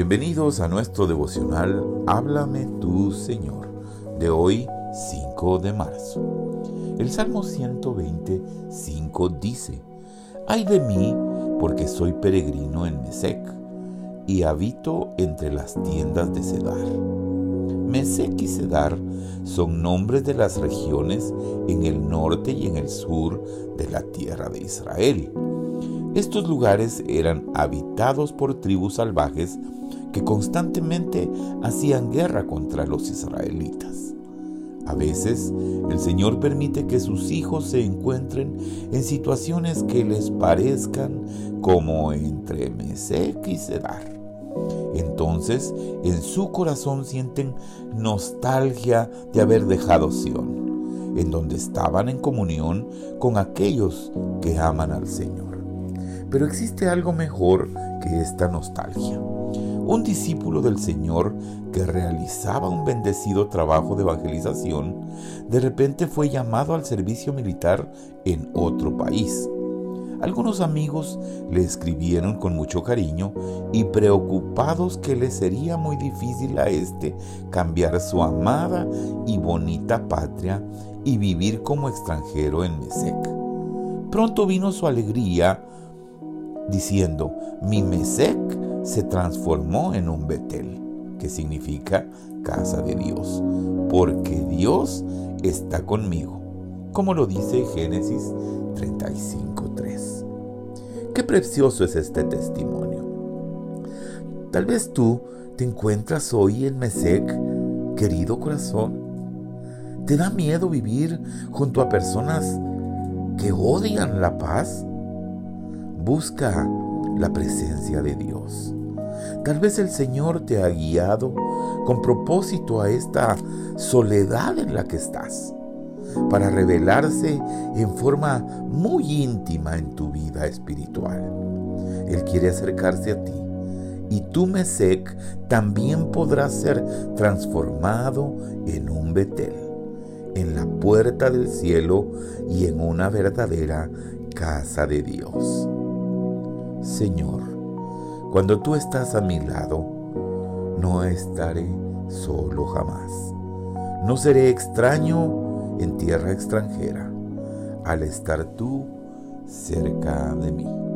Bienvenidos a nuestro devocional Háblame tú, Señor, de hoy 5 de marzo. El Salmo 125 dice, Ay de mí, porque soy peregrino en Mesec y habito entre las tiendas de Cedar. Mesec y Cedar son nombres de las regiones en el norte y en el sur de la tierra de Israel. Estos lugares eran habitados por tribus salvajes que constantemente hacían guerra contra los israelitas. A veces el Señor permite que sus hijos se encuentren en situaciones que les parezcan como entre Mesec y Cedar. Entonces en su corazón sienten nostalgia de haber dejado Sión, en donde estaban en comunión con aquellos que aman al Señor. Pero existe algo mejor que esta nostalgia. Un discípulo del Señor que realizaba un bendecido trabajo de evangelización, de repente fue llamado al servicio militar en otro país. Algunos amigos le escribieron con mucho cariño y preocupados que le sería muy difícil a este cambiar su amada y bonita patria y vivir como extranjero en Mesec. Pronto vino su alegría diciendo, mi Mesec se transformó en un Betel, que significa casa de Dios, porque Dios está conmigo, como lo dice Génesis 35.3. Qué precioso es este testimonio. Tal vez tú te encuentras hoy en Mesec, querido corazón. ¿Te da miedo vivir junto a personas que odian la paz? Busca la presencia de Dios. Tal vez el Señor te ha guiado con propósito a esta soledad en la que estás, para revelarse en forma muy íntima en tu vida espiritual. Él quiere acercarse a ti y tu Mesec también podrá ser transformado en un Betel, en la puerta del cielo y en una verdadera casa de Dios. Señor, cuando tú estás a mi lado, no estaré solo jamás. No seré extraño en tierra extranjera al estar tú cerca de mí.